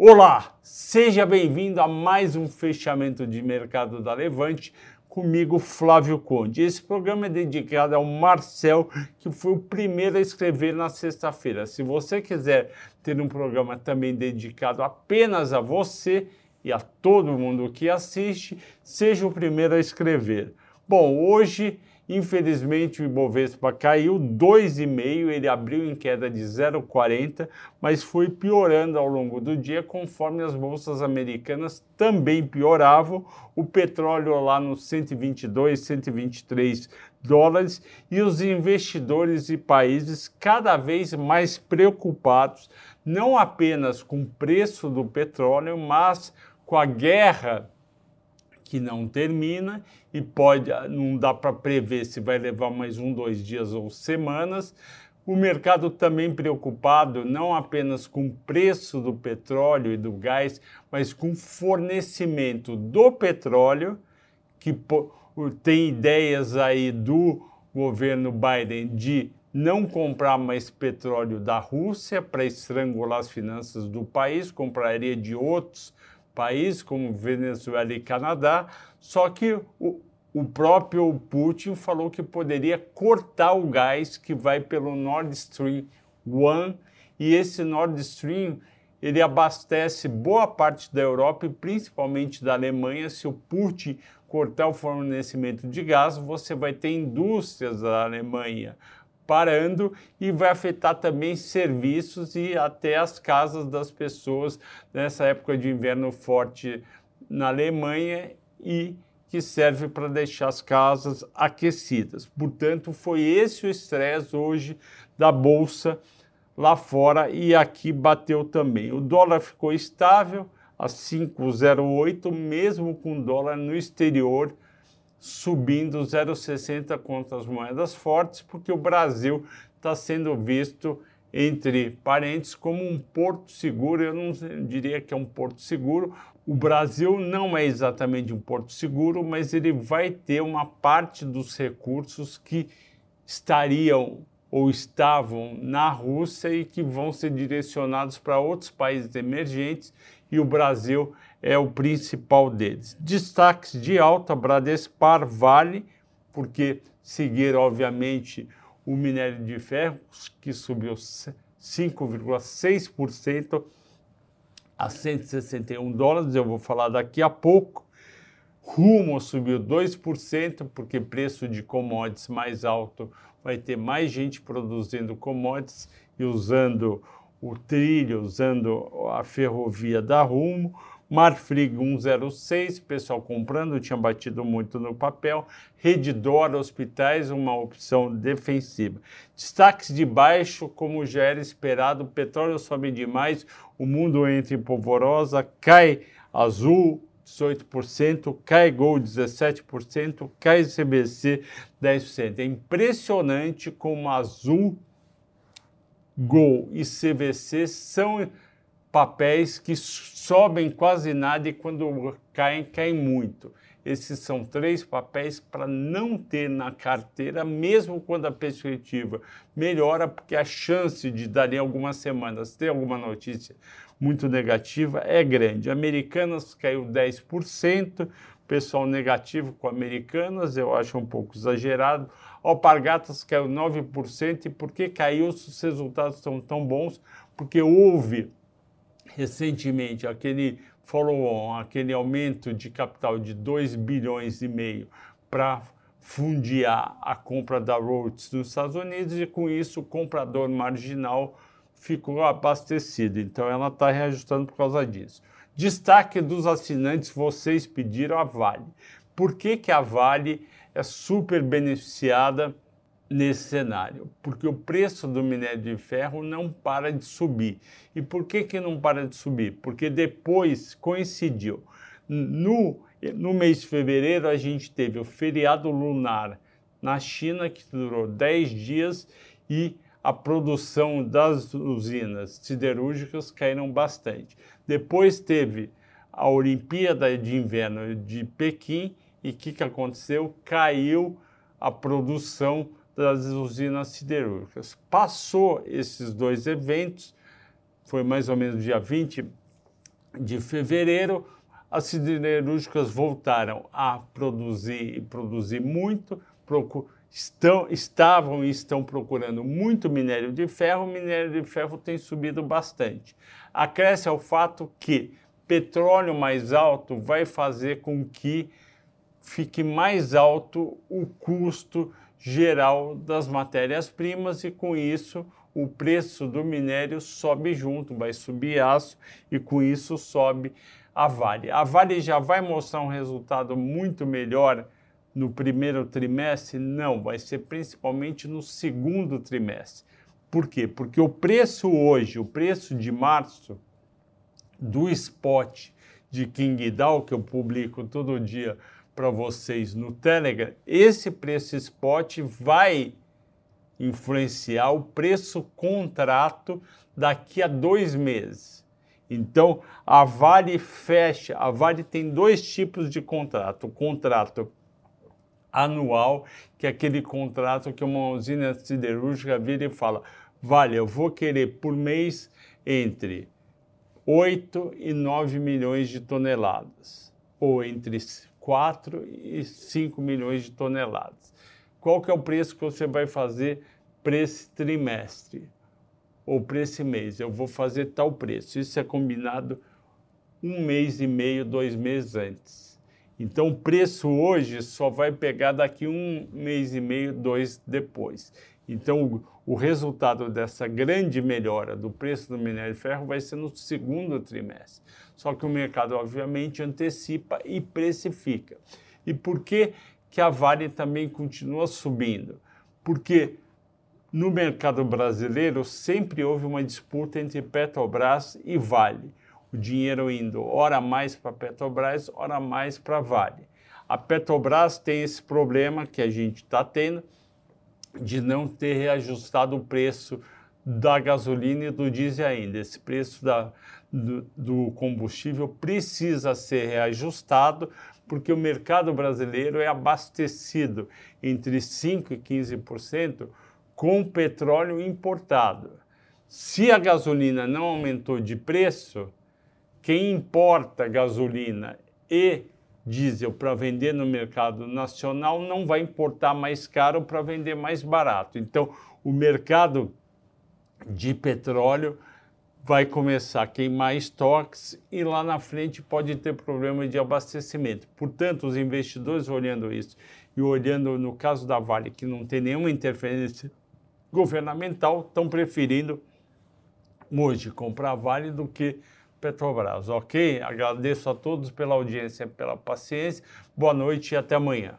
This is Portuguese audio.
Olá, seja bem-vindo a mais um fechamento de mercado da Levante comigo, Flávio Conde. Esse programa é dedicado ao Marcel, que foi o primeiro a escrever na sexta-feira. Se você quiser ter um programa também dedicado apenas a você e a todo mundo que assiste, seja o primeiro a escrever. Bom, hoje Infelizmente, o Ibovespa caiu 2,5, ele abriu em queda de 0,40, mas foi piorando ao longo do dia conforme as bolsas americanas também pioravam. O petróleo lá nos 122, 123 dólares e os investidores e países cada vez mais preocupados não apenas com o preço do petróleo, mas com a guerra que não termina e pode, não dá para prever se vai levar mais um, dois dias ou semanas. O mercado também preocupado não apenas com o preço do petróleo e do gás, mas com o fornecimento do petróleo, que tem ideias aí do governo Biden de não comprar mais petróleo da Rússia para estrangular as finanças do país, compraria de outros países como Venezuela e Canadá, só que o, o próprio Putin falou que poderia cortar o gás que vai pelo Nord Stream 1 e esse Nord Stream ele abastece boa parte da Europa e principalmente da Alemanha. Se o Putin cortar o fornecimento de gás, você vai ter indústrias da Alemanha parando e vai afetar também serviços e até as casas das pessoas nessa época de inverno forte na Alemanha e que serve para deixar as casas aquecidas. Portanto, foi esse o estresse hoje da bolsa lá fora e aqui bateu também. O dólar ficou estável a 5,08, mesmo com dólar no exterior subindo 0,60 contra as moedas fortes, porque o Brasil está sendo visto entre parentes como um porto seguro. Eu não diria que é um porto seguro. O Brasil não é exatamente um porto seguro, mas ele vai ter uma parte dos recursos que estariam ou estavam na Rússia e que vão ser direcionados para outros países emergentes e o Brasil é o principal deles. Destaques de alta, Bradespar, Vale, porque seguiram, obviamente, o minério de ferro, que subiu 5,6% a 161 dólares, eu vou falar daqui a pouco. Rumo subiu 2%, porque preço de commodities mais alto vai ter mais gente produzindo commodities e usando o trilho, usando a ferrovia da Rumo. Marfrig 106, pessoal comprando, tinha batido muito no papel. Redditor Hospitais, uma opção defensiva. Destaques de baixo, como já era esperado, petróleo sobe demais, o mundo entra em polvorosa, cai azul 18%, cai Gol 17%, cai CBC 10%. É impressionante como azul, Gol e CVC são papéis que sobem quase nada e quando caem, caem muito. Esses são três papéis para não ter na carteira, mesmo quando a perspectiva melhora, porque a chance de dali algumas semanas ter alguma notícia muito negativa é grande. Americanas caiu 10%, pessoal negativo com Americanas, eu acho um pouco exagerado. Alpargatas caiu 9%, e por que caiu se os resultados são tão bons? Porque houve recentemente aquele follow-on, aquele aumento de capital de 2 bilhões e meio para fundiar a compra da Rhodes nos Estados Unidos e com isso o comprador marginal ficou abastecido. Então ela está reajustando por causa disso. Destaque dos assinantes, vocês pediram a Vale. Por que, que a Vale é super beneficiada nesse cenário? Porque o preço do minério de ferro não para de subir. E por que, que não para de subir? Porque depois coincidiu. No, no mês de fevereiro, a gente teve o feriado lunar na China, que durou 10 dias, e a produção das usinas siderúrgicas caíram bastante. Depois teve a Olimpíada de Inverno de Pequim, e o que, que aconteceu? Caiu a produção das usinas siderúrgicas. Passou esses dois eventos, foi mais ou menos dia 20 de fevereiro, as siderúrgicas voltaram a produzir e produzir muito, estão, estavam e estão procurando muito minério de ferro, o minério de ferro tem subido bastante. Acresce ao fato que petróleo mais alto vai fazer com que fique mais alto o custo geral das matérias-primas e com isso o preço do minério sobe junto, vai subir aço e com isso sobe a Vale. A Vale já vai mostrar um resultado muito melhor no primeiro trimestre? Não, vai ser principalmente no segundo trimestre. Por quê? Porque o preço hoje, o preço de março do spot de Qingdao, que eu publico todo dia para vocês no Telegram, esse preço spot vai influenciar o preço contrato daqui a dois meses. Então, a Vale fecha, a Vale tem dois tipos de contrato. O contrato anual, que é aquele contrato que uma usina siderúrgica vira e fala: Vale, eu vou querer por mês entre 8 e 9 milhões de toneladas, ou entre 4 e 5 milhões de toneladas. Qual que é o preço que você vai fazer para esse trimestre ou para esse mês? Eu vou fazer tal preço. Isso é combinado um mês e meio, dois meses antes. Então, o preço hoje só vai pegar daqui um mês e meio, dois depois. Então, o resultado dessa grande melhora do preço do minério de ferro vai ser no segundo trimestre. Só que o mercado, obviamente, antecipa e precifica. E por que, que a Vale também continua subindo? Porque no mercado brasileiro sempre houve uma disputa entre Petrobras e Vale. O dinheiro indo ora mais para Petrobras, ora mais para Vale. A Petrobras tem esse problema que a gente está tendo de não ter reajustado o preço da gasolina e do diesel ainda. Esse preço da, do, do combustível precisa ser reajustado, porque o mercado brasileiro é abastecido entre 5% e 15% com petróleo importado. Se a gasolina não aumentou de preço, quem importa gasolina e diesel para vender no mercado nacional não vai importar mais caro para vender mais barato. Então, o mercado de petróleo vai começar a queimar estoques e lá na frente pode ter problema de abastecimento. Portanto, os investidores olhando isso e olhando no caso da Vale, que não tem nenhuma interferência governamental, estão preferindo hoje comprar Vale do que Petrobras, ok? Agradeço a todos pela audiência, pela paciência. Boa noite e até amanhã.